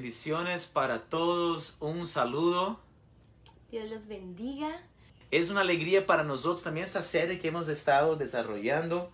bendiciones para todos. Un saludo. Dios los bendiga. Es una alegría para nosotros también esta serie que hemos estado desarrollando,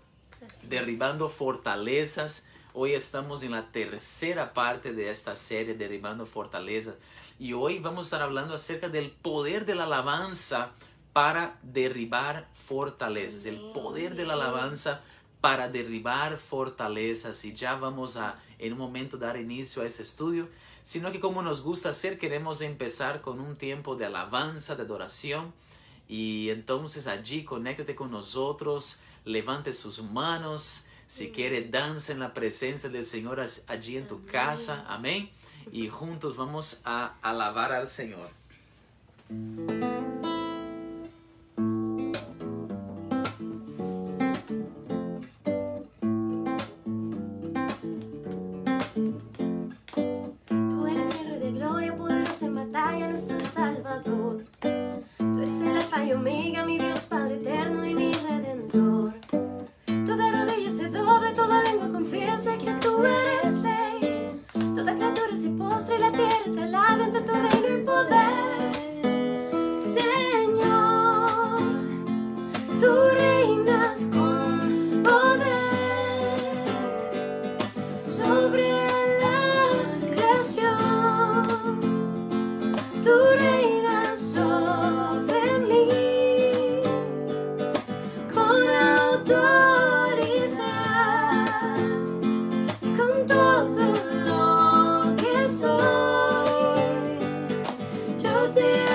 derribando fortalezas. Hoy estamos en la tercera parte de esta serie, derribando fortalezas. Y hoy vamos a estar hablando acerca del poder de la alabanza para derribar fortalezas. El poder de la alabanza para derribar fortalezas y ya vamos a en un momento dar inicio a ese estudio, sino que como nos gusta hacer, queremos empezar con un tiempo de alabanza, de adoración y entonces allí conéctate con nosotros, levante sus manos, si quiere danza en la presencia del Señor allí en tu casa, amén, y juntos vamos a alabar al Señor. day.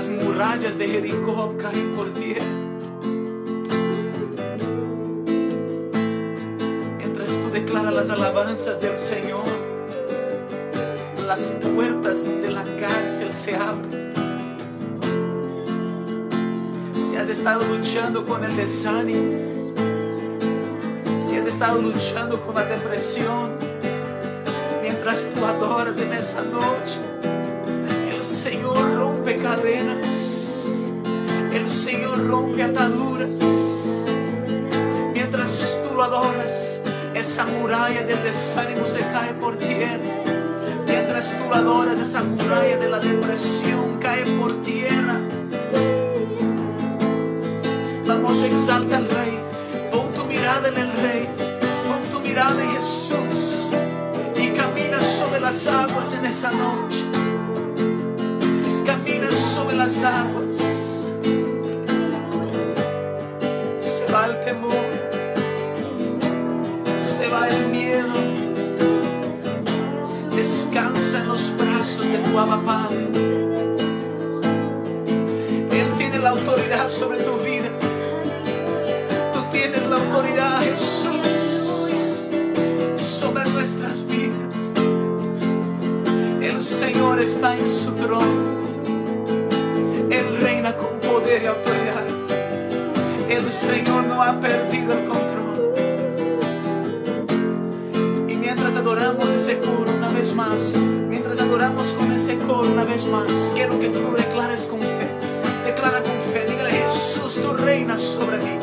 Las murallas de Jericó caen por tierra. Mientras tú declaras las alabanzas del Señor, las puertas de la cárcel se abren. Si has estado luchando con el desánimo, si has estado luchando con la depresión, mientras tú adoras en esa noche, el Señor rompe ataduras. Mientras tú lo adoras, esa muralla del desánimo se cae por tierra. Mientras tú lo adoras, esa muralla de la depresión cae por tierra. Vamos, exalta al Rey. Pon tu mirada en el Rey. Pon tu mirada en Jesús. Y camina sobre las aguas en esa noche. Aguas. Se va el temor. Se va el miedo. Descansa en los brazos de tu Abba Padre. Él tiene la autoridad sobre tu vida. Tú tienes la autoridad, Jesús, sobre nuestras vidas. El Señor está en su trono. El Señor no ha perdido el control. Y mientras adoramos ese coro una vez más, mientras adoramos con ese coro una vez más, quiero que tú lo declares con fe. Declara con fe, dígale Jesús, tú reinas sobre mí.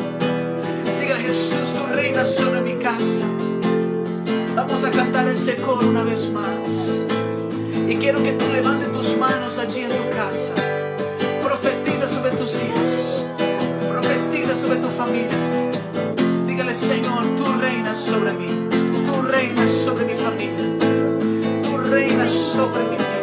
Dígale Jesús, tú reinas sobre mi casa. Vamos a cantar ese coro una vez más. Y quiero que tú levantes tus manos allí en tu casa. Profetiza sobre tus hijos. Sobre tu familia. Dígale, Señor, tú reinas sobre mí. Tú reinas sobre mi familia. Tú reinas sobre mi.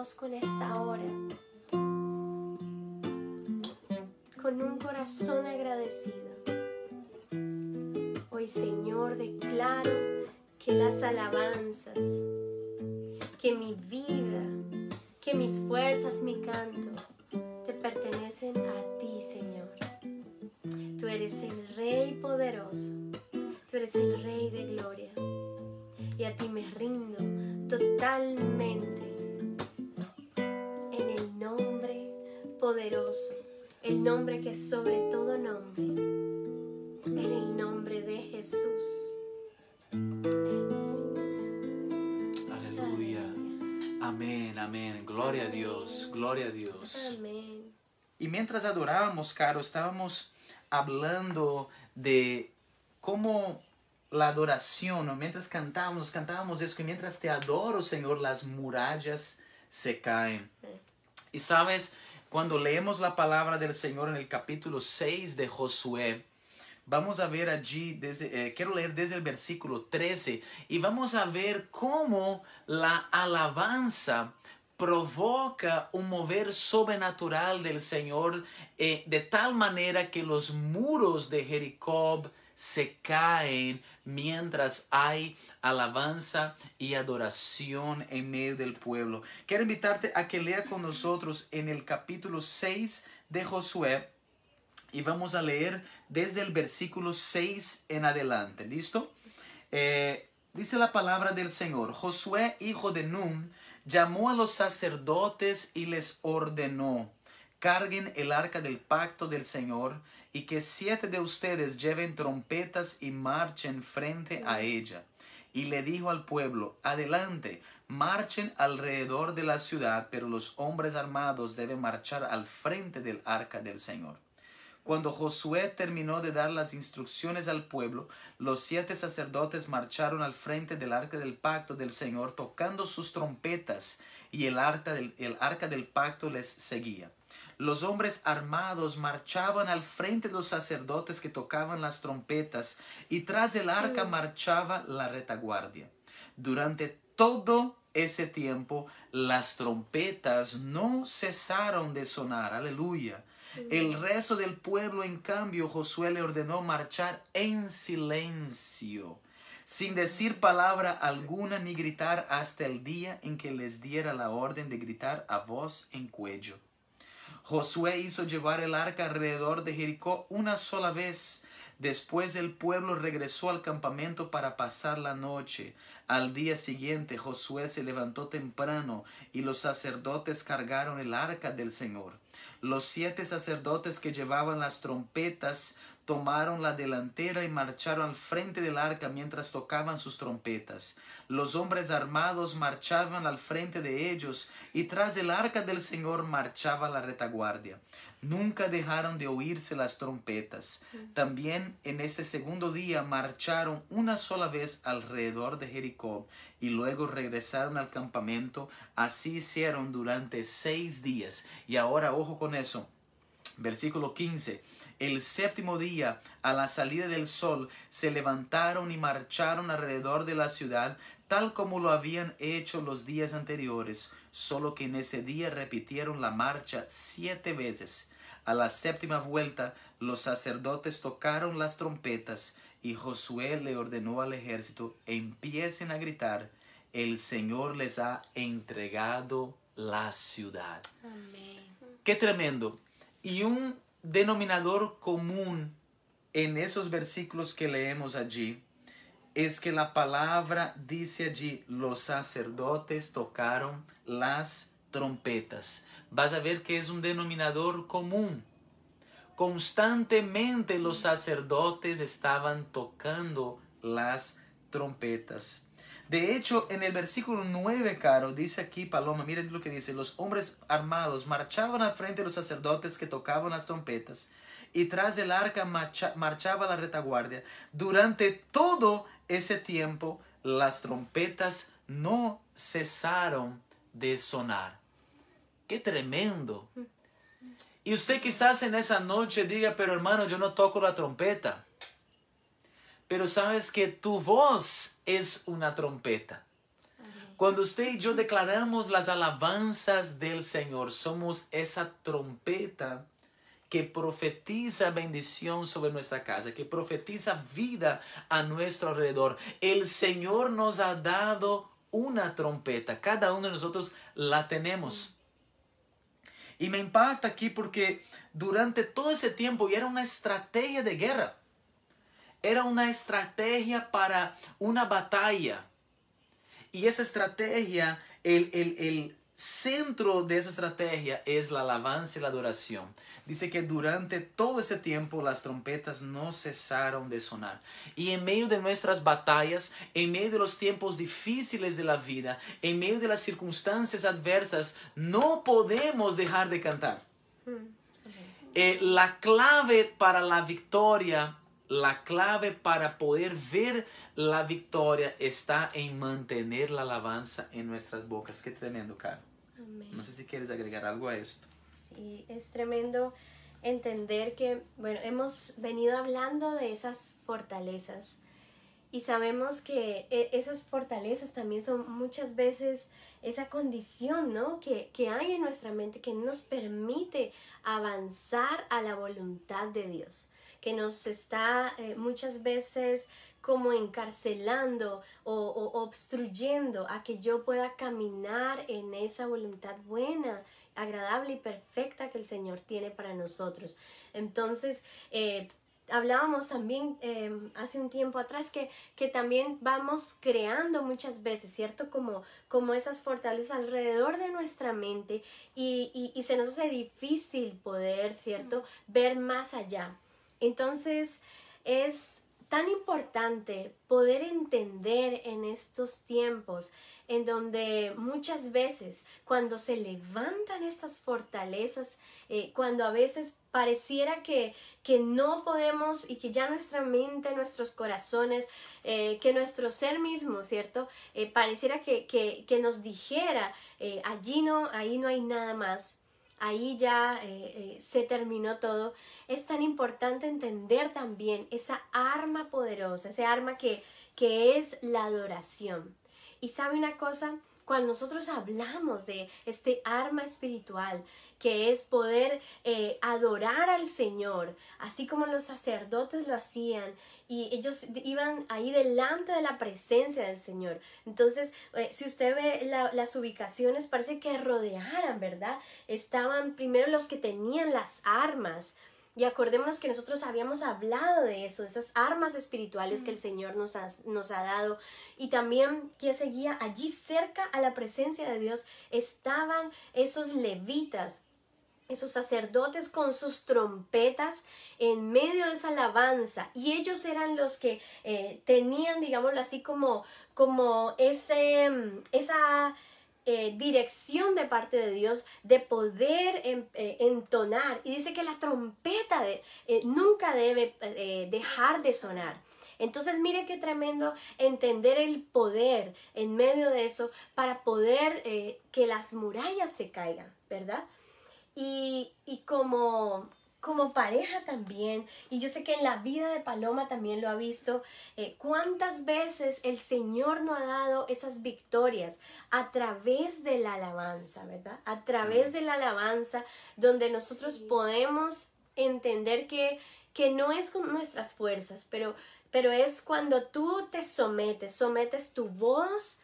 Reconozco en esta hora. Con un corazón agradecido. Hoy, Señor, declaro que las alabanzas, que mi vida, que mis fuerzas, mi canto, sobre todo nombre, en el nombre de Jesús. Aleluya. Amén, amén. Gloria a Dios, gloria a Dios. Amén. Y mientras adorábamos, Caro, estábamos hablando de cómo la adoración, o mientras cantábamos, cantábamos eso, que mientras te adoro, Señor, las murallas se caen. Y sabes, cuando leemos la palabra del Señor en el capítulo 6 de Josué, vamos a ver allí, eh, quiero leer desde el versículo 13, y vamos a ver cómo la alabanza provoca un mover sobrenatural del Señor eh, de tal manera que los muros de Jericó se caen mientras hay alabanza y adoración en medio del pueblo. Quiero invitarte a que lea con nosotros en el capítulo 6 de Josué y vamos a leer desde el versículo 6 en adelante. ¿Listo? Eh, dice la palabra del Señor. Josué, hijo de Num, llamó a los sacerdotes y les ordenó, carguen el arca del pacto del Señor y que siete de ustedes lleven trompetas y marchen frente a ella. Y le dijo al pueblo, adelante, marchen alrededor de la ciudad, pero los hombres armados deben marchar al frente del arca del Señor. Cuando Josué terminó de dar las instrucciones al pueblo, los siete sacerdotes marcharon al frente del arca del pacto del Señor tocando sus trompetas y el arca del, el arca del pacto les seguía. Los hombres armados marchaban al frente de los sacerdotes que tocaban las trompetas y tras el arca marchaba la retaguardia. Durante todo ese tiempo las trompetas no cesaron de sonar. Aleluya. El resto del pueblo, en cambio, Josué le ordenó marchar en silencio, sin decir palabra alguna ni gritar hasta el día en que les diera la orden de gritar a voz en cuello. Josué hizo llevar el arca alrededor de Jericó una sola vez. Después el pueblo regresó al campamento para pasar la noche. Al día siguiente Josué se levantó temprano y los sacerdotes cargaron el arca del Señor. Los siete sacerdotes que llevaban las trompetas tomaron la delantera y marcharon al frente del arca mientras tocaban sus trompetas. Los hombres armados marchaban al frente de ellos y tras el arca del Señor marchaba la retaguardia. Nunca dejaron de oírse las trompetas. También en este segundo día marcharon una sola vez alrededor de Jericó y luego regresaron al campamento. Así hicieron durante seis días. Y ahora, ojo con eso, Versículo 15. El séptimo día, a la salida del sol, se levantaron y marcharon alrededor de la ciudad, tal como lo habían hecho los días anteriores, solo que en ese día repitieron la marcha siete veces. A la séptima vuelta, los sacerdotes tocaron las trompetas y Josué le ordenó al ejército, empiecen a gritar, el Señor les ha entregado la ciudad. Qué tremendo. Y un denominador común en esos versículos que leemos allí es que la palabra dice allí, los sacerdotes tocaron las trompetas. Vas a ver que es un denominador común. Constantemente los sacerdotes estaban tocando las trompetas. De hecho, en el versículo 9, Caro, dice aquí Paloma, miren lo que dice, los hombres armados marchaban al frente de los sacerdotes que tocaban las trompetas y tras el arca marchaba la retaguardia. Durante todo ese tiempo las trompetas no cesaron de sonar. ¡Qué tremendo! Y usted quizás en esa noche diga, pero hermano, yo no toco la trompeta pero sabes que tu voz es una trompeta. Cuando usted y yo declaramos las alabanzas del Señor, somos esa trompeta que profetiza bendición sobre nuestra casa, que profetiza vida a nuestro alrededor. El Señor nos ha dado una trompeta, cada uno de nosotros la tenemos. Y me impacta aquí porque durante todo ese tiempo y era una estrategia de guerra era una estrategia para una batalla. Y esa estrategia, el, centro de esa estrategia es la alabanza y la adoración. Dice que durante todo ese tiempo las trompetas no cesaron de sonar. Y en medio de nuestras batallas, en medio de los tiempos difíciles de la vida, en medio de las circunstancias adversas, no podemos dejar de cantar. Mm, eh, la clave para la victoria la clave para poder ver la victoria está en mantener la alabanza en nuestras bocas. Qué tremendo, Carlos. No sé si quieres agregar algo a esto. Sí, es tremendo entender que, bueno, hemos venido hablando de esas fortalezas y sabemos que e, esas fortalezas también son muchas veces esa condición, ¿no? Que, que hay en nuestra mente que nos permite avanzar a la voluntad de Dios que nos está eh, muchas veces como encarcelando o, obstruyendo a que yo pueda caminar en esa voluntad buena, agradable y perfecta que el Señor tiene para nosotros. Entonces, eh, hablábamos también em, hace un tiempo atrás que, que, también vamos creando muchas veces, ¿cierto? Como, como esas fortalezas alrededor de nuestra mente y, y se nos hace difícil poder, ¿cierto? Ver más allá. Entonces es tan importante poder entender en estos tiempos en donde muchas veces cuando se levantan estas fortalezas, eh, cuando a veces pareciera que, que, no podemos y que ya nuestra mente, nuestros corazones, eh, que nuestro ser mismo, ¿cierto? Eh, pareciera que, que, que, nos dijera, allí no, ahí no hay nada más ahí ya eh, eh, se terminó todo, es tan importante entender también esa arma poderosa, ese arma que, que es la adoración. Y sabe una cosa, cuando nosotros hablamos de este arma espiritual, que es poder eh, adorar al Señor, así como los sacerdotes lo hacían, y ellos iban ahí delante de la presencia del Señor. Entonces, eh, si usted ve las ubicaciones, parece que rodearan, ¿verdad? Estaban primero los que tenían las armas, y acordémonos que nosotros habíamos hablado de eso, de esas armas espirituales que el Señor nos ha, nos ha dado. Y también que seguía allí cerca a la presencia de Dios estaban esos levitas, esos sacerdotes con sus trompetas en medio de esa alabanza. Y ellos eran los que eh, tenían digámoslo así como como ese esa eh, dirección de parte de Dios de poder em, eh, entonar. Y dice que la trompeta de, eh, nunca debe dejar de sonar. Entonces mire qué tremendo entender el poder en medio de eso para poder que las murallas se caigan, ¿verdad? Y, y como como pareja también, y yo sé que en la vida de Paloma también lo ha visto, eh, cuántas veces el Señor nos ha dado esas victorias a través de la alabanza, ¿verdad? A través de la alabanza, donde nosotros podemos entender que, que no es con nuestras fuerzas, pero, pero es cuando tú te sometes, sometes tu voz,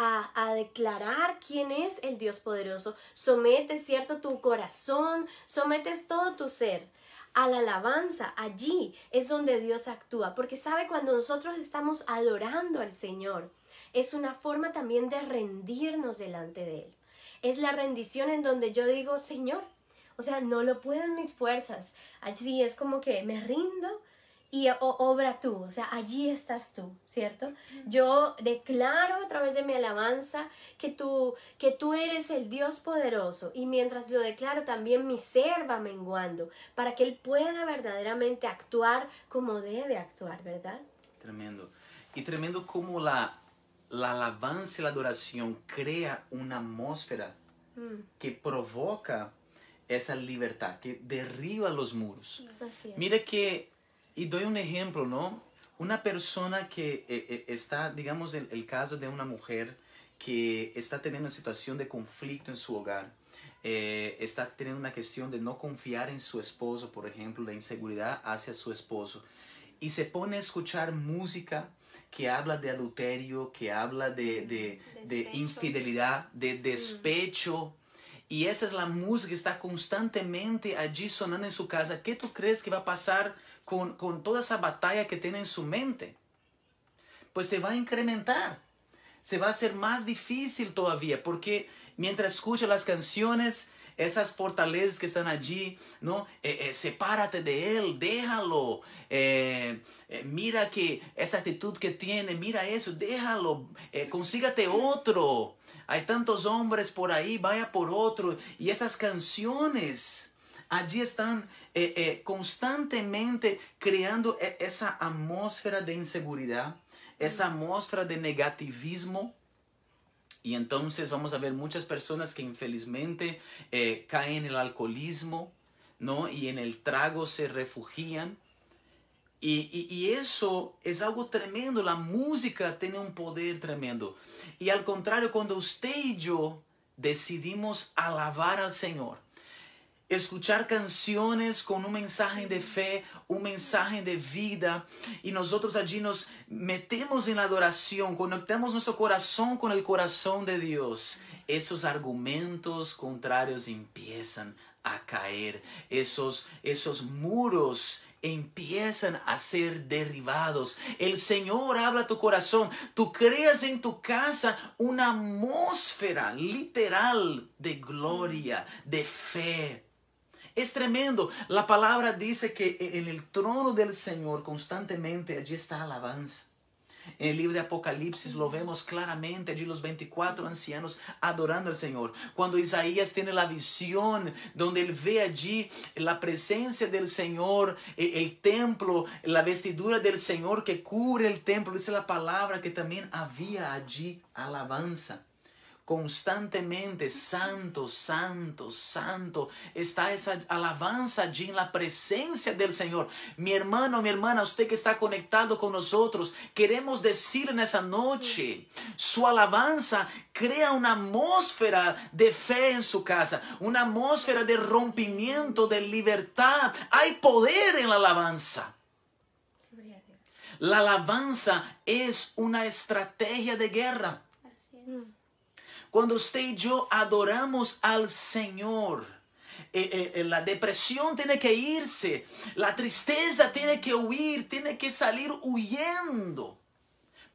a, declarar quién es el Dios poderoso. Sometes, ¿cierto?, tu corazón, sometes todo tu ser a la alabanza. Allí es donde Dios actúa, porque sabe cuando nosotros estamos adorando al Señor, es una forma también de rendirnos delante de Él. Es la rendición en donde yo digo, Señor, o sea, no lo pueden mis fuerzas. Allí es como que me rindo y obra tú, o sea, allí estás tú, ¿cierto? Yo declaro a través de mi alabanza que tú, que tú eres el Dios poderoso y mientras lo declaro también mi ser va menguando para que Él pueda verdaderamente actuar como debe actuar, ¿verdad? Tremendo. Y tremendo como la, la alabanza y la adoración crea una atmósfera mm. que provoca esa libertad, que derriba los muros. Mira que y doy un ejemplo, ¿no? Una persona que eh, eh, está, digamos, el, el, caso de una mujer que está teniendo una situación de conflicto en su hogar, eh, está teniendo una cuestión de no confiar en su esposo, por ejemplo, la inseguridad hacia su esposo, y se pone a escuchar música que habla de adulterio, que habla de, de, de infidelidad, de mm. despecho. Y esa es la música que está constantemente allí sonando en su casa. ¿Qué tú crees que va a pasar con, toda esa batalla que tiene en su mente, pues se va a incrementar. Se va a hacer más difícil todavía, porque mientras escucha las canciones, esas fortalezas que están allí, ¿no? Eh, eh, sepárate de él, déjalo. Eh, mira que esa actitud que tiene, mira eso, déjalo. consígate otro. Hay tantos hombres por ahí, vaya por otro. Y esas canciones allí están eh, eh, constantemente creando e, esa atmósfera de inseguridad, esa atmósfera de negativismo. Y entonces vamos a ver muchas personas que infelizmente eh, caen en el alcoholismo, ¿no? Y en el trago se refugian. Y, y, y, eso es algo tremendo. La música tiene un poder tremendo. Y al contrario, cuando usted y yo decidimos alabar al Señor, escuchar canciones con un mensaje de fe, un mensaje de vida, y nosotros allí nos metemos en la adoración, conectamos nuestro corazón con el corazón de Dios. Esos argumentos contrarios empiezan a caer, esos, esos muros empiezan a ser derribados. El Señor habla a tu corazón. Tú creas en tu casa una atmósfera literal de gloria, de fe, es tremendo. La palabra dice que en el trono del Señor constantemente allí está alabanza. En el libro de Apocalipsis lo vemos claramente, allí los 24 ancianos adorando al Señor. Cuando Isaías tiene la visión donde él ve allí la presencia del Señor, e, el templo, la vestidura del Señor que cubre el templo, dice la palabra que también había allí alabanza constantemente, santo, santo, santo. Está esa alabanza allí en la presencia del Señor. Mi hermano, mi hermana, usted que está conectado con nosotros, queremos decir en esa noche, su alabanza crea una atmósfera de fe en su casa, una atmósfera de rompimiento, de libertad. Hay poder en la alabanza. La alabanza es una estrategia de guerra. Cuando usted y yo adoramos al Señor, eh, eh, eh, la depresión tiene que irse, la tristeza tiene que huir, tiene que salir huyendo.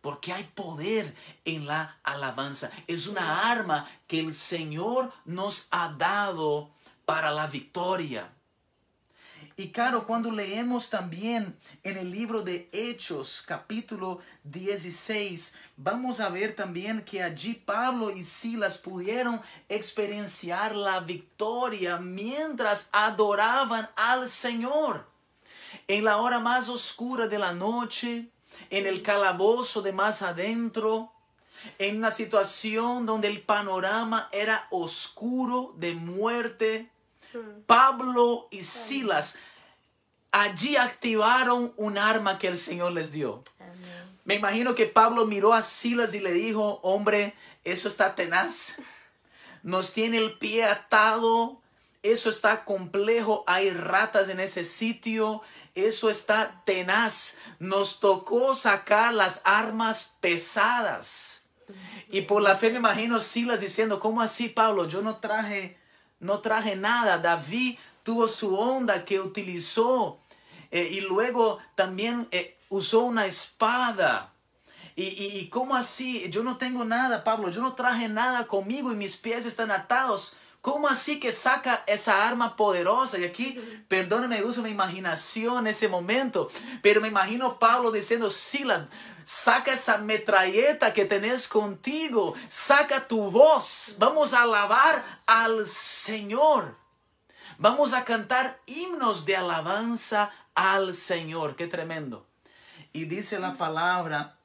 Porque hay poder en la alabanza. Es una arma que el Señor nos ha dado para la victoria. Y claro, cuando leemos también en el libro de Hechos, capítulo 16, vamos a ver también que allí Pablo y Silas pudieron experienciar la victoria mientras adoraban al Señor. En la hora más oscura de la noche, en el calabozo de más adentro, en una situación donde el panorama era oscuro de muerte, Pablo y Silas allí activaron un arma que el Señor les dio. Me imagino que Pablo miró a Silas y le dijo, hombre, eso está tenaz. Nos tiene el pie atado. Eso está complejo. Hay ratas en ese sitio. Eso está tenaz. Nos tocó sacar las armas pesadas. Y por la fe me imagino Silas diciendo, ¿cómo así, Pablo? Yo no traje, no traje nada. David tuvo su onda que utilizó. Eh, y luego también eh, usó una espada. Y, y, y, cómo así? Yo no tengo nada, Pablo. Yo no traje nada conmigo y mis pies están atados. ¿Cómo así que saca esa arma poderosa? Y aquí, perdóneme, uso mi imaginación en ese momento, pero me imagino Pablo diciendo, Silas, saca esa metralleta que tenés contigo, saca tu voz, vamos a alabar al Señor. Vamos a cantar himnos de alabanza al Señor. Qué tremendo. Y dice la palabra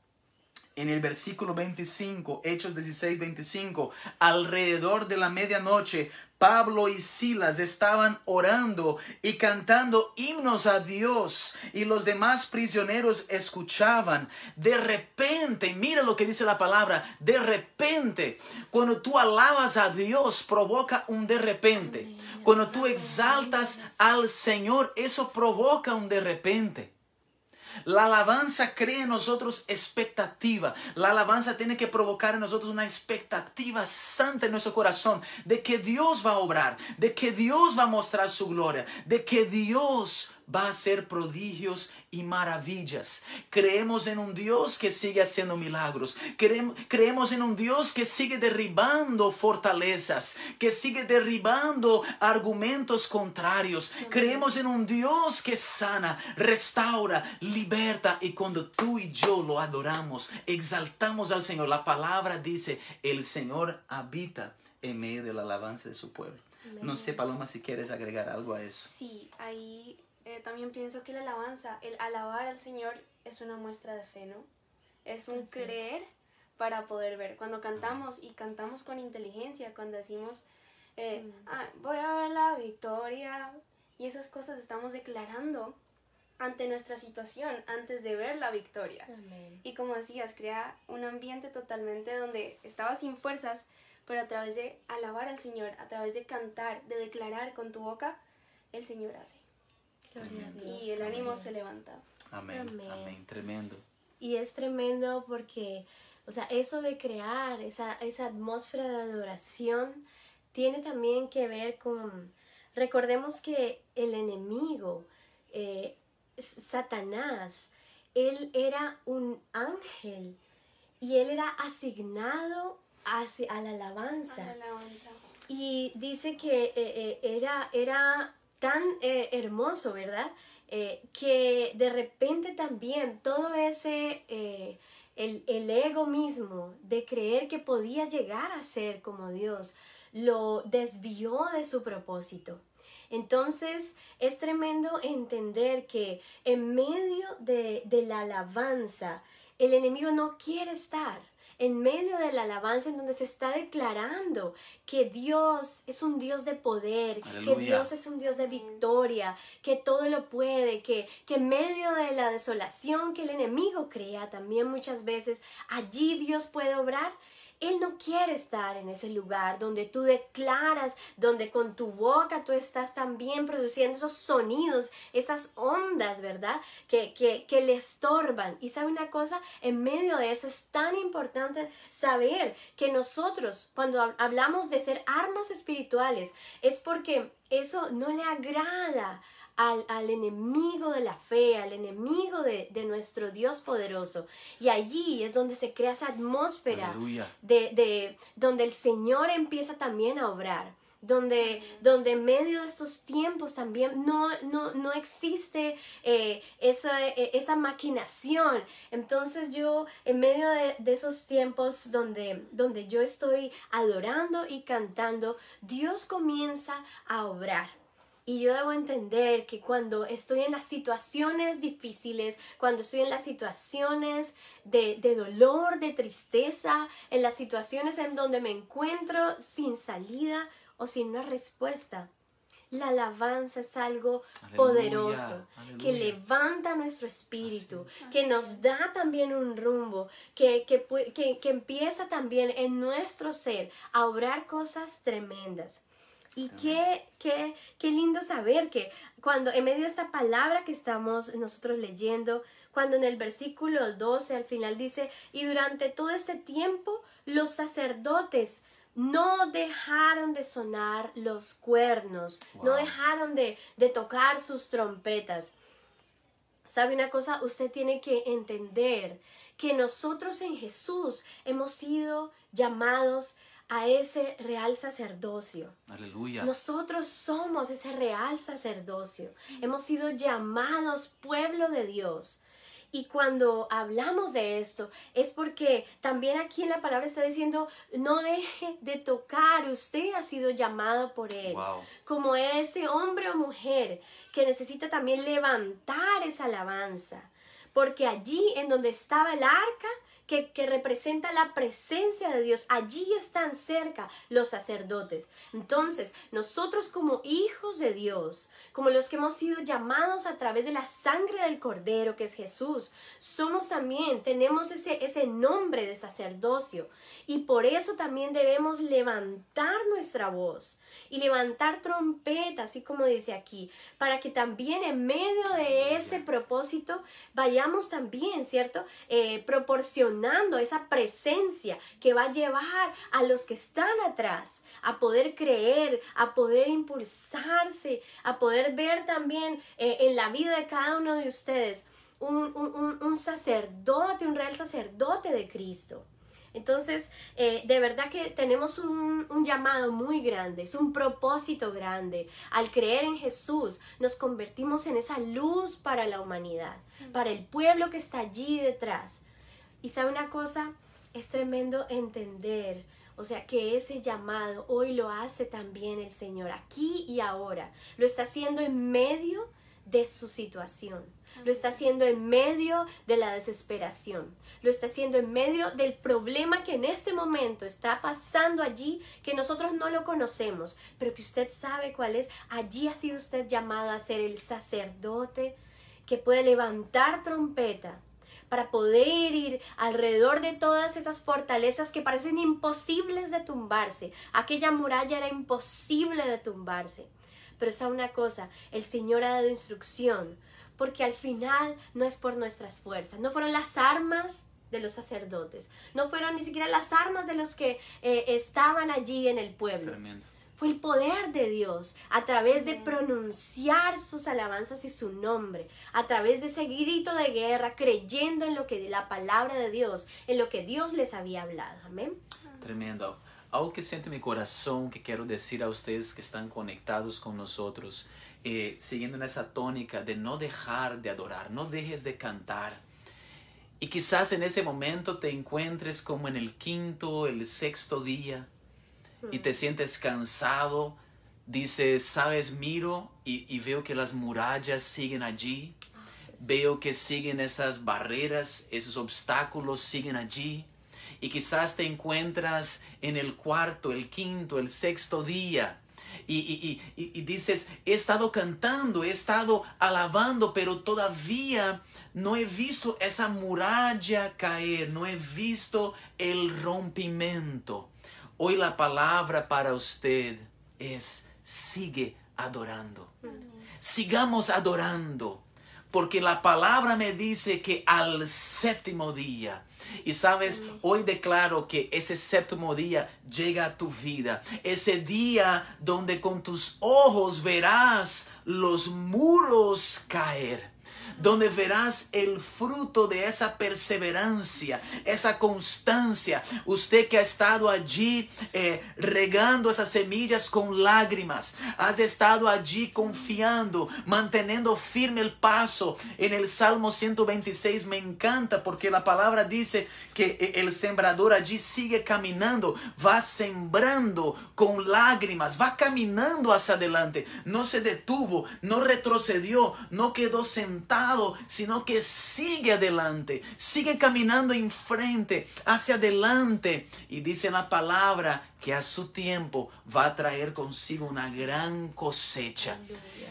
en el versículo 25, Hechos 16, 25, alrededor de la medianoche, Pablo y Silas estaban orando y cantando himnos a Dios y los demás prisioneros escuchaban. De repente, mira lo que dice la palabra, de repente, cuando tú alabas a Dios, provoca un de repente. Cuando tú exaltas al Señor, eso provoca un de repente. La alabanza crea en nosotros expectativa. La alabanza tiene que provocar en nosotros una expectativa santa en nuestro corazón de que Dios va a obrar, de que Dios va a mostrar su gloria, de que Dios va a hacer prodigios y maravillas. Creemos en un Dios que sigue haciendo milagros. Creemos en un Dios que sigue derribando fortalezas, que sigue derribando argumentos contrarios. Creemos en un Dios que sana, restaura, liberta. Y cuando tú y yo lo adoramos, exaltamos al Señor. La palabra dice, el Señor habita en medio de la alabanza de su pueblo. No sé, Paloma, si quieres agregar algo a eso. Sí, ahí eh, también pienso que la alabanza, el alabar al Señor es una muestra de fe, ¿no? Es un creer para poder ver. Cuando cantamos y cantamos con inteligencia, cuando decimos, eh, ah, voy a ver la victoria, y esas cosas estamos declarando ante nuestra situación antes de ver la victoria. Y como decías, crea un ambiente totalmente donde estaba sin fuerzas, pero a través de alabar al Señor, a través de cantar, de declarar con tu boca, el Señor hace. Y el ánimo se levanta. Amén. Amén. Tremendo. Y es tremendo porque, o sea, eso de crear esa, esa atmósfera de adoración tiene también que ver con, recordemos que el enemigo, eh, Satanás, él era un ángel y él era asignado hacia, a la alabanza. A la alabanza. Y dice que eh, eh, era, era tan eh, hermoso, ¿verdad? Eh, que de repente también todo ese, eh, el, el, ego mismo de creer que podía llegar a ser como Dios, lo desvió de su propósito. Entonces es tremendo entender que en medio de, de la alabanza, el enemigo no quiere estar en medio de la alabanza en donde se está declarando que Dios es un Dios de poder, que Dios es un Dios de victoria, que todo lo puede, que, que en medio de la desolación que el enemigo crea también muchas veces, allí Dios puede obrar. Él no quiere estar en ese lugar donde tú declaras, donde con tu boca tú estás también produciendo esos sonidos, esas ondas, ¿verdad? Que, que, que le estorban. Y sabe una cosa, en medio de eso es tan importante saber que nosotros, cuando hablamos de ser armas espirituales, es porque eso no le agrada al, enemigo de la fe, al enemigo de, nuestro Dios poderoso. Y allí es donde se crea esa atmósfera de, de, donde el Señor empieza también a obrar. Donde, donde en medio de estos tiempos también no, no, no existe eh, esa, eh, esa, maquinación. Entonces yo, en medio de, de, esos tiempos donde, donde yo estoy adorando y cantando, Dios comienza a obrar. Y yo debo entender que cuando estoy en las situaciones difíciles, cuando estoy en las situaciones de, dolor, de tristeza, en las situaciones en donde me encuentro sin salida o sin una respuesta, la alabanza es algo Aleluya, poderoso, que levanta nuestro espíritu, que nos da también un rumbo, que, que- que empieza también en nuestro ser a obrar cosas tremendas. Y qué, qué, qué lindo saber que cuando en medio de esta palabra que estamos nosotros leyendo, cuando en el versículo 12 al final dice, y durante todo ese tiempo los sacerdotes no dejaron de sonar los cuernos, no dejaron de, de tocar sus trompetas. ¿Sabe una cosa? Usted tiene que entender que nosotros en Jesús hemos sido llamados a ese real sacerdocio. Aleluya. Nosotros somos ese real sacerdocio. Hemos sido llamados pueblo de Dios. Y cuando hablamos de esto es porque también aquí en la palabra está diciendo, no deje de tocar, usted ha sido llamado por Él Wow. como ese hombre o mujer que necesita también levantar esa alabanza. Porque allí en donde estaba el arca, que, representa la presencia de Dios, allí están cerca los sacerdotes. Entonces, nosotros como hijos de Dios, como los que hemos sido llamados a través de la sangre del Cordero, que es Jesús, somos también, tenemos ese, ese nombre de sacerdocio. Y por eso también debemos levantar nuestra voz y levantar trompeta, así como dice aquí, para que también en medio de ese propósito vayamos también, ¿cierto? Eh, proporcionando esa presencia que va a llevar a los que están atrás a poder creer, a poder impulsarse, a poder ver también eh, en la vida de cada uno de ustedes un, un- un- un sacerdote, un real sacerdote de Cristo. Entonces, eh, de verdad que tenemos un, un llamado muy grande, es un propósito grande. Al creer en Jesús, nos convertimos en esa luz para la humanidad, para el pueblo que está allí detrás. Y sabe una cosa, es tremendo entender, o sea, que ese llamado hoy lo hace también el Señor, aquí y ahora. Lo está haciendo en medio de su situación. Lo está haciendo en medio de la desesperación. Lo está haciendo en medio del problema que en este momento está pasando allí, que nosotros no lo conocemos, pero que usted sabe cuál es. Allí ha sido usted llamado a ser el sacerdote que puede levantar trompeta para poder ir alrededor de todas esas fortalezas que parecen imposibles de tumbarse. Aquella muralla era imposible de tumbarse. Pero sabe una cosa, el Señor ha dado instrucción, porque al final no es por nuestras fuerzas, no fueron las armas de los sacerdotes, no fueron ni siquiera las armas de los que eh, estaban allí en el pueblo. Tremendo. Fue el poder de Dios a través de pronunciar sus alabanzas y su nombre, a través de ese grito de guerra, creyendo en lo que la palabra de Dios, en lo que Dios les había hablado. Amén. Tremendo. Algo que siente mi corazón que quiero decir a ustedes que están conectados con nosotros, eh, siguiendo en esa tónica de no dejar de adorar, no dejes de cantar. Y quizás en ese momento te encuentres como en el quinto, el sexto día y te sientes cansado. Dices, sabes, miro y, y veo que las murallas siguen allí. Veo que siguen esas barreras, esos obstáculos siguen allí. Y quizás te encuentras en el cuarto, el quinto, el sexto día. Y, y- y- y- dices, he estado cantando, he estado alabando, pero todavía no he visto esa muralla caer, no he visto el rompimiento. Hoy la palabra para usted es, sigue adorando. Sigamos adorando. Porque la palabra me dice que al séptimo día, y sabes, hoy declaro que ese séptimo día llega a tu vida. Ese día donde con tus ojos verás los muros caer donde verás el fruto de esa perseverancia, esa constancia. Usted que ha estado allí eh, regando esas semillas con lágrimas, has estado allí confiando, manteniendo firme el paso. En el Salmo 126 me encanta porque la palabra dice que eh, el sembrador allí sigue caminando, va sembrando con lágrimas, va caminando hacia adelante, no se detuvo, no retrocedió, no quedó sentado sino que sigue adelante, sigue caminando enfrente, hacia adelante. Y dice la palabra que a su tiempo va a traer consigo una gran cosecha.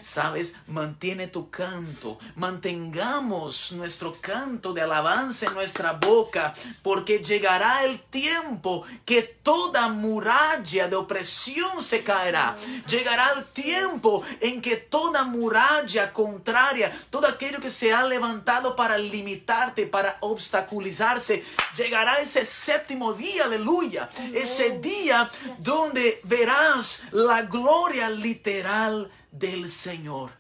Sabes, mantiene tu canto, mantengamos nuestro canto de alabanza en nuestra boca, porque llegará el tiempo que toda muralla de opresión se caerá. Llegará el tiempo en que toda muralla contraria, todo aquello que se ha levantado para limitarte, para obstaculizarse, llegará ese séptimo día, aleluya, ese día donde verás la gloria literal del Señor.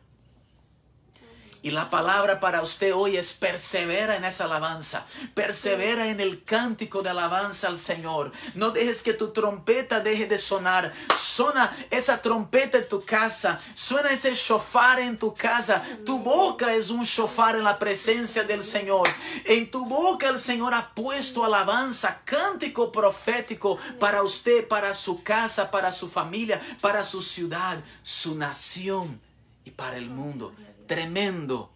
Y la palabra para usted hoy es persevera en esa alabanza, persevera en el cántico de alabanza al Señor. No dejes que tu trompeta deje de sonar. Suena esa trompeta en tu casa, suena ese shofar en tu casa. Tu boca es un shofar en la presencia del Señor. En tu boca el Señor ha puesto alabanza, cántico profético para usted, para su casa, para su familia, para su ciudad, su nación y para el mundo tremendo.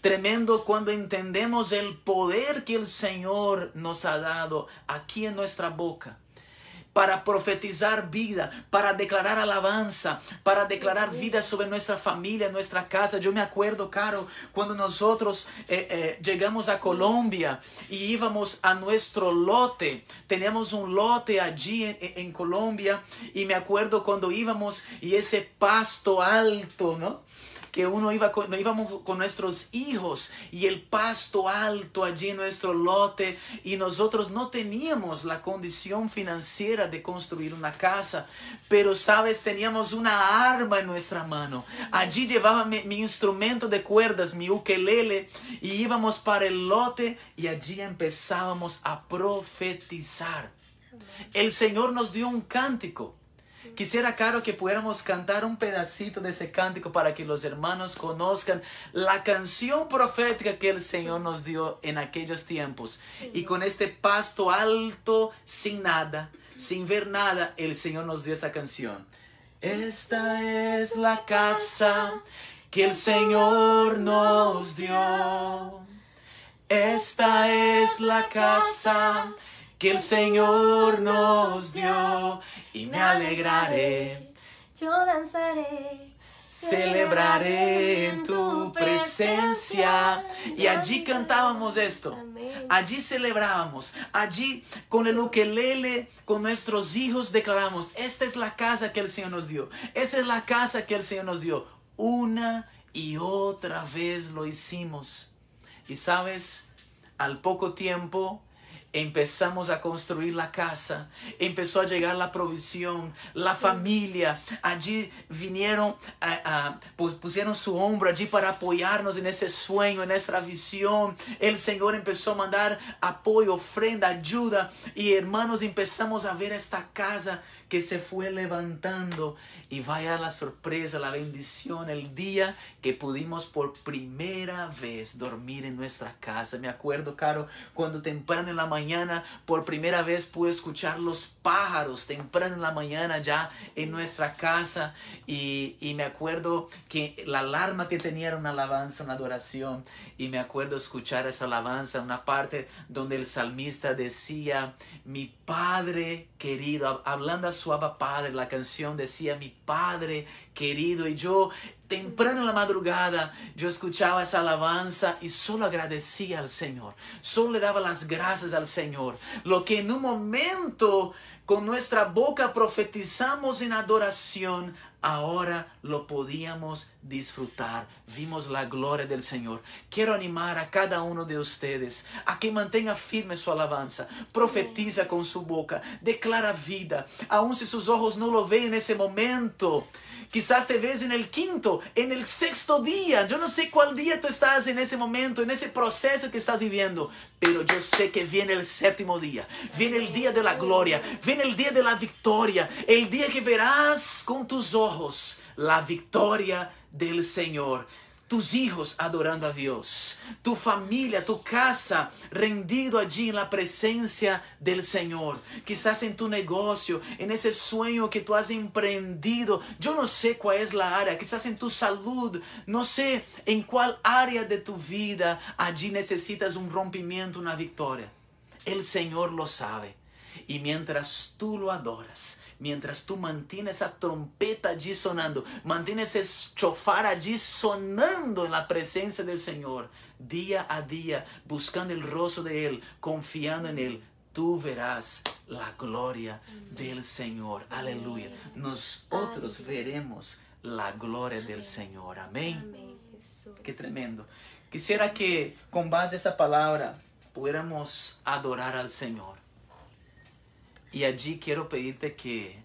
Tremendo cuando entendemos el poder que el Señor nos ha dado aquí en nuestra boca para profetizar vida, para declarar alabanza, para declarar vida sobre nuestra familia, nuestra casa. Yo me acuerdo, Caro, cuando nosotros eh, eh, llegamos a Colombia y íbamos a nuestro lote. Teníamos un lote allí en, en Colombia y me acuerdo cuando íbamos y ese pasto alto, ¿no? Que uno iba con, íbamos con nuestros hijos y el pasto alto allí en nuestro lote y nosotros no teníamos la condición financiera de construir una casa, pero sabes, teníamos una arma en nuestra mano. Allí llevaba mi, mi instrumento de cuerdas, mi ukelele, y íbamos para el lote y allí empezábamos a profetizar. El Señor nos dio un cántico. Quisiera, Caro, que pudiéramos cantar un pedacito de ese cántico para que los hermanos conozcan la canción profética que el Señor nos dio en aquellos tiempos. Y con este pasto alto, sin nada, sin ver nada, el Señor nos dio esa canción. Esta es la casa que el Señor nos dio. Esta es la casa que el Señor nos dio y me alegraré. Yo danzaré. Celebraré en tu presencia. Y allí cantábamos esto. Allí celebrábamos. Allí con el ukelele, con nuestros hijos declaramos, esta es la casa que el Señor nos dio. Esta es la casa que el Señor nos dio. Una y otra vez lo hicimos. Y sabes, al poco tiempo empezamos a construir la casa, empezó a llegar la provisión, la familia, allí vinieron, pues pusieron su hombro allí para apoyarnos en ese sueño, en esa visión. El Señor empezó a mandar apoyo, ofrenda, ayuda. Y hermanos empezamos a ver esta casa que se fue levantando y vaya la sorpresa, la bendición, el día que pudimos por primera vez dormir en nuestra casa. Me acuerdo, Caro, cuando temprano en la mañana, por primera vez pude escuchar los pájaros temprano en la mañana ya en nuestra casa y, y me acuerdo que la alarma que tenía era una alabanza, una adoración y me acuerdo escuchar esa alabanza, una parte donde el salmista decía, mi Padre querido, hablando a su Abba Padre, la canción decía, mi Padre querido, y yo temprano en la madrugada yo escuchaba esa alabanza y solo agradecía al Señor, solo le daba las gracias al Señor, lo que en un momento con nuestra boca profetizamos en adoración, ahora lo podíamos disfrutar. Vimos la gloria del Señor. Quiero animar a cada uno de ustedes a que mantenga firme su alabanza. Profetiza con su boca, declara vida, aun si sus ojos no lo ven en ese momento. Quizás te ves en el quinto, en el sexto día. Yo no sé cuál día tú estás en ese momento, en ese proceso que estás viviendo. Pero yo sé que viene el séptimo día. Viene el día de la gloria. Viene el día de la victoria. El día que verás con tus ojos la victoria del Señor tus hijos adorando a Dios, tu familia, tu casa rendido allí en la presencia del Señor. Quizás en tu negocio, en ese sueño que tú has emprendido. Yo no sé cuál es la área, quizás en tu salud, no sé en cuál área de tu vida allí necesitas un rompimiento, una victoria. El Señor lo sabe. Y mientras tú lo adoras, mientras tú mantienes esa trompeta allí sonando, mantienes ese chofar allí sonando en la presencia del Señor, día a día, buscando el rostro de Él, confiando en Él, tú verás la gloria del Señor. Aleluya. Nosotros veremos la gloria del Señor. Amén. Amén. Qué tremendo. Quisiera que con base a esa palabra pudiéramos adorar al Señor. Y allí quiero pedirte que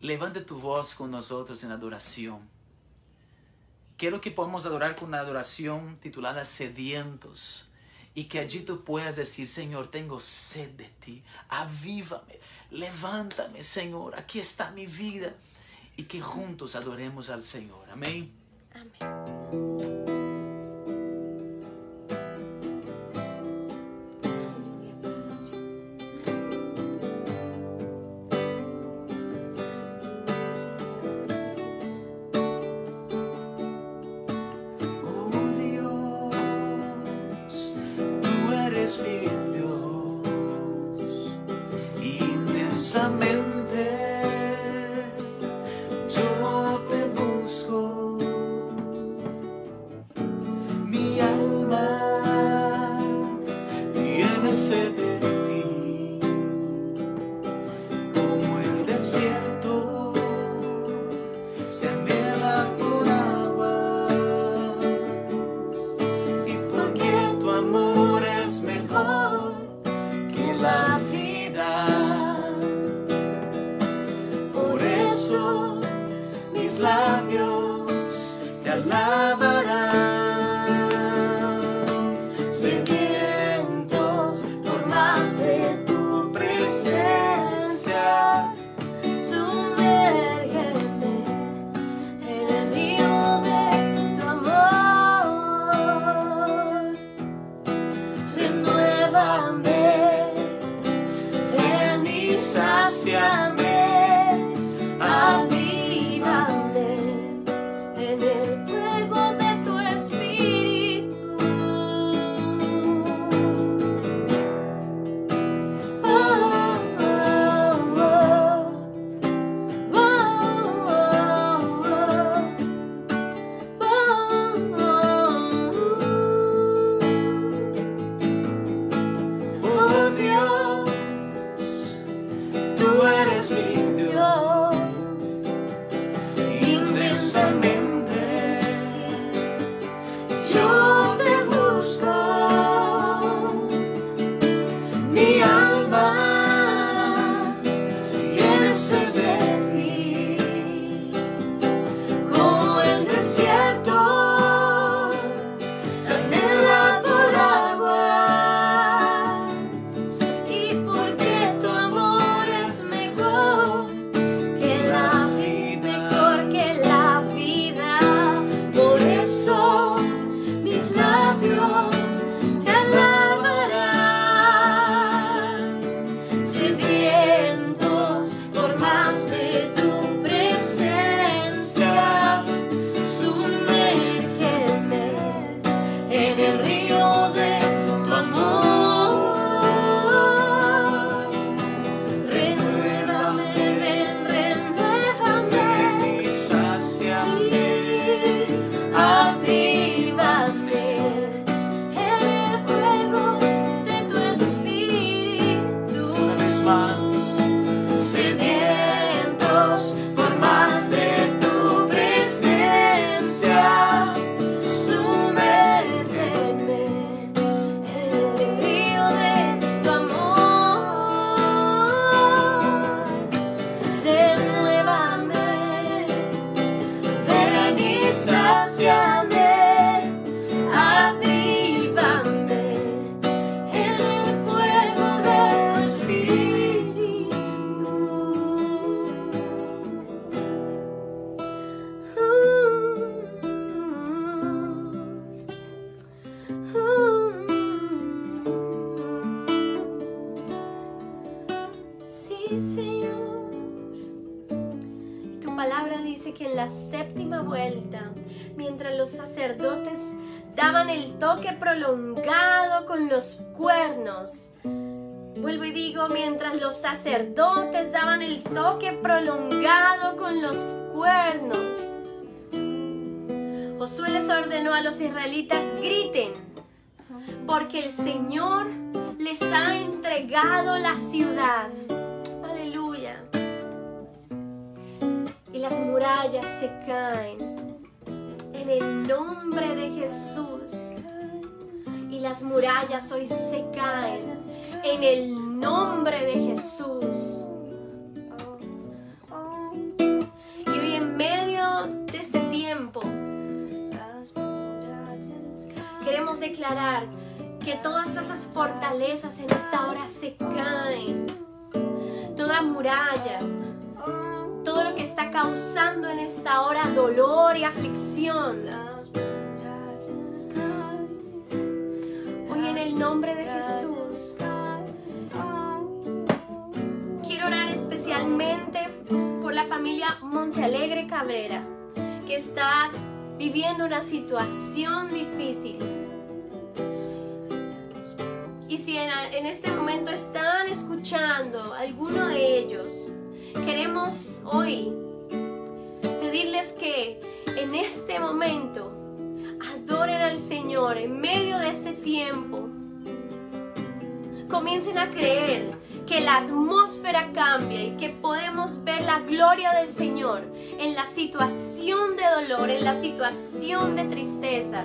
levante tu voz con nosotros en adoración. Quiero que podamos adorar con una adoración titulada Sedientos. Y que allí tú puedas decir, Señor, tengo sed de ti. Avívame, levántame, Señor. Aquí está mi vida. Y que juntos adoremos al Señor. Amén. Amén. Renuévame, ven y sáciame, Vuelvo y digo, mientras los sacerdotes daban el toque prolongado con los cuernos, Josué les ordenó a los israelitas, griten, porque el Señor les ha entregado la ciudad. Aleluya. Y las murallas se caen en el nombre de Jesús. Y las murallas hoy se caen en el nombre de Jesús. Y hoy en medio de este tiempo queremos declarar que todas esas fortalezas en esta hora se caen. Toda muralla, todo lo que está causando en esta hora dolor y aflicción. Hoy en el nombre de Jesús. Especialmente por la familia Montealegre Cabrera, que está viviendo una situación difícil. Y si en, en este momento están escuchando alguno de ellos, queremos hoy pedirles que en este momento adoren al Señor en medio de este tiempo. Comiencen a creer que la atmósfera cambia y que podemos ver la gloria del Señor en la situación de dolor, en la situación de tristeza,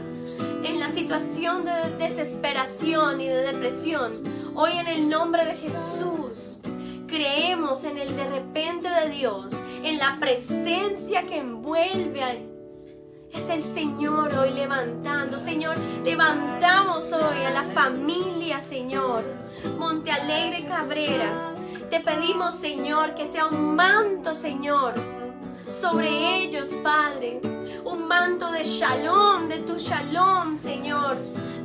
en la situación de desesperación y de depresión. Hoy en el nombre de Jesús creemos en el de repente de Dios, en la presencia que envuelve es el Señor hoy levantando. Señor, levantamos hoy a la familia, Señor. Monte Alegre Cabrera. Te pedimos, Señor, que sea un manto, Señor, sobre ellos, Padre. Un manto de shalom, de tu shalom, Señor.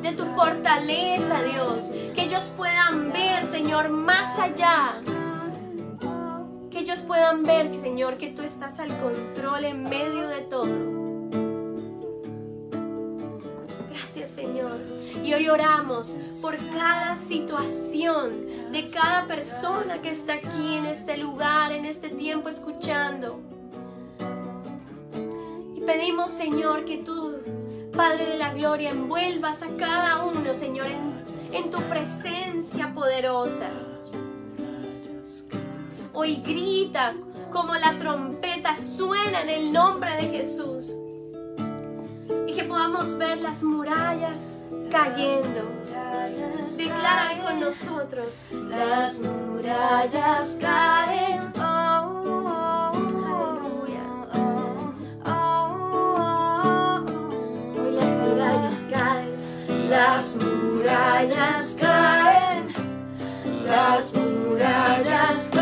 De tu fortaleza, Dios. Que ellos puedan ver, Señor, más allá. Que ellos puedan ver, Señor, que tú estás al control en medio de todo. Señor. Y hoy oramos por cada situación de cada persona que está aquí en este lugar, en este tiempo escuchando. Y pedimos Señor que tú, Padre de la Gloria, envuelvas a cada uno, Señor, en, en tu presencia poderosa. Hoy grita como la trompeta suena en el nombre de Jesús y que podamos ver las murallas cayendo. Declara con nosotros, las murallas caen. Aleluya. Hoy las murallas caen, las murallas caen, las murallas caen.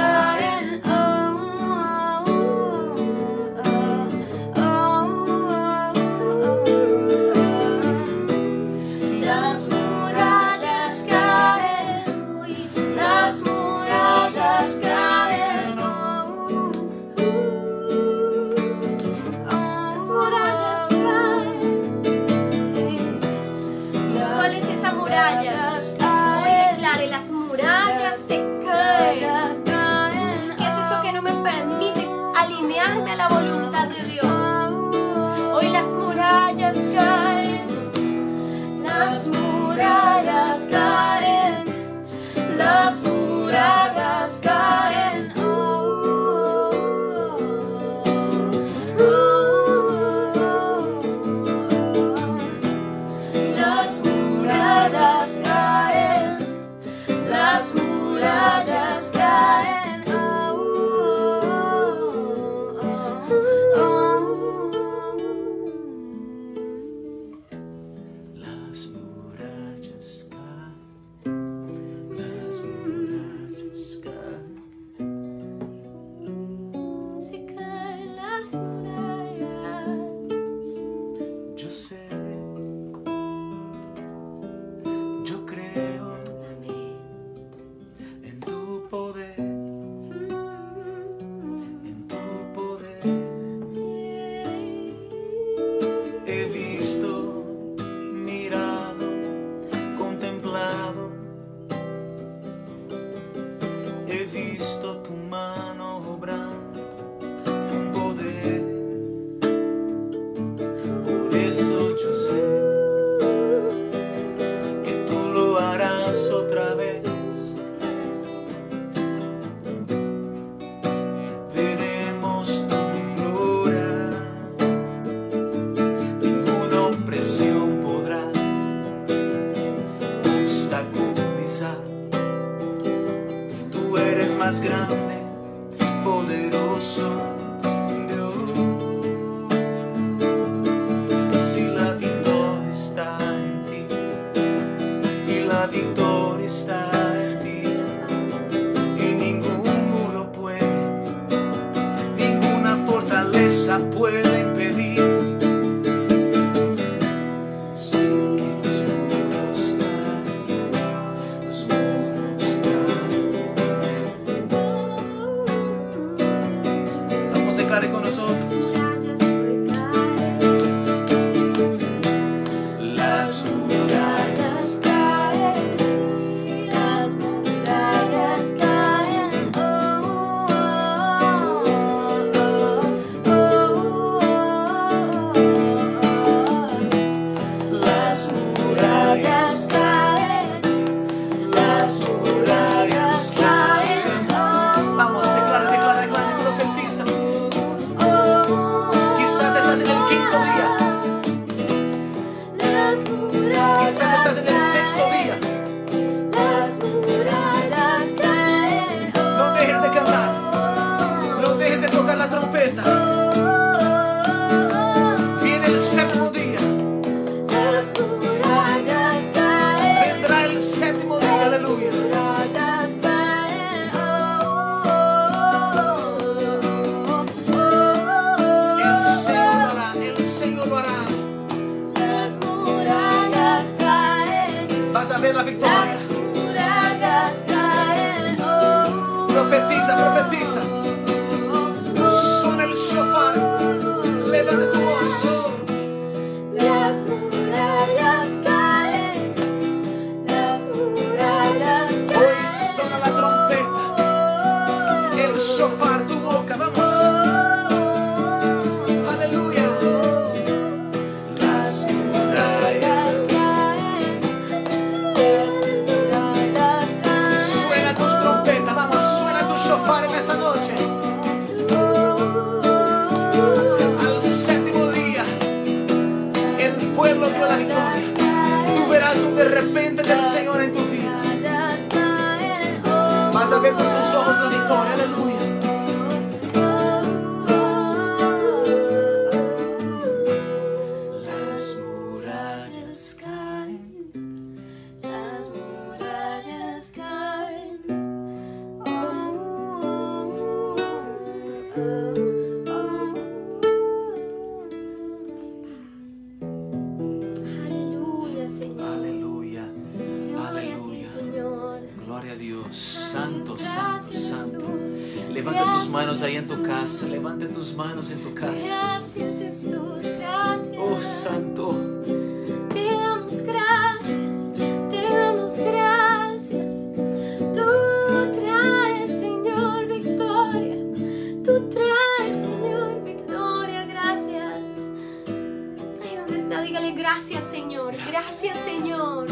Gracias Señor, gracias Señor.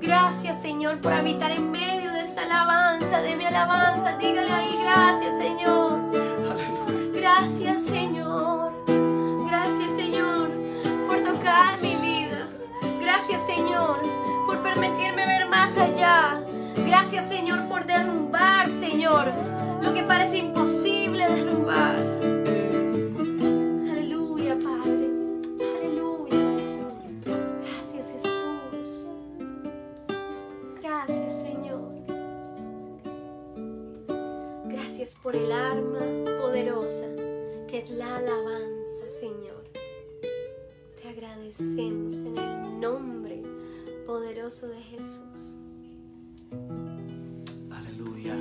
Gracias Señor por habitar en medio de esta alabanza, de mi alabanza. Dígale ahí, gracias Señor. Gracias Señor. Gracias Señor por tocar mi vida. Gracias Señor por permitirme ver más allá. Gracias Señor por derrumbar Señor lo que parece imposible derrumbar. en el nombre poderoso de Jesús. Aleluya,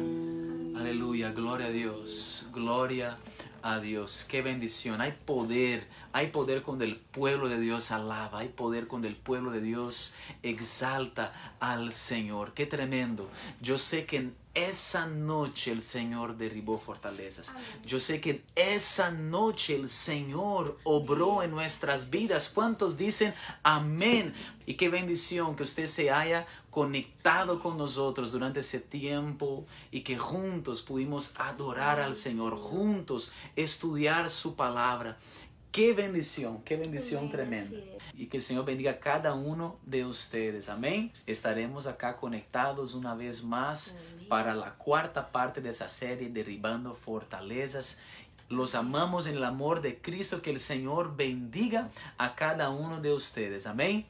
aleluya, gloria a Dios, gloria a Dios. Qué bendición. Hay poder, hay poder cuando el pueblo de Dios alaba, hay poder cuando el pueblo de Dios exalta al Señor. Qué tremendo. Yo sé que esa noche el Señor derribó fortalezas. Yo sé que esa noche el Señor obró en nuestras vidas. ¿Cuántos dicen amén? Y qué bendición que usted se haya conectado con nosotros durante ese tiempo y que juntos pudimos adorar al Señor, juntos estudiar su palabra. Qué bendición, qué bendición tremenda. Y que el Señor bendiga a cada uno de ustedes. Amén. Estaremos acá conectados una vez más para la cuarta parte de esa serie, Derribando Fortalezas. Los amamos en el amor de Cristo. Que el Señor bendiga a cada uno de ustedes. Amén.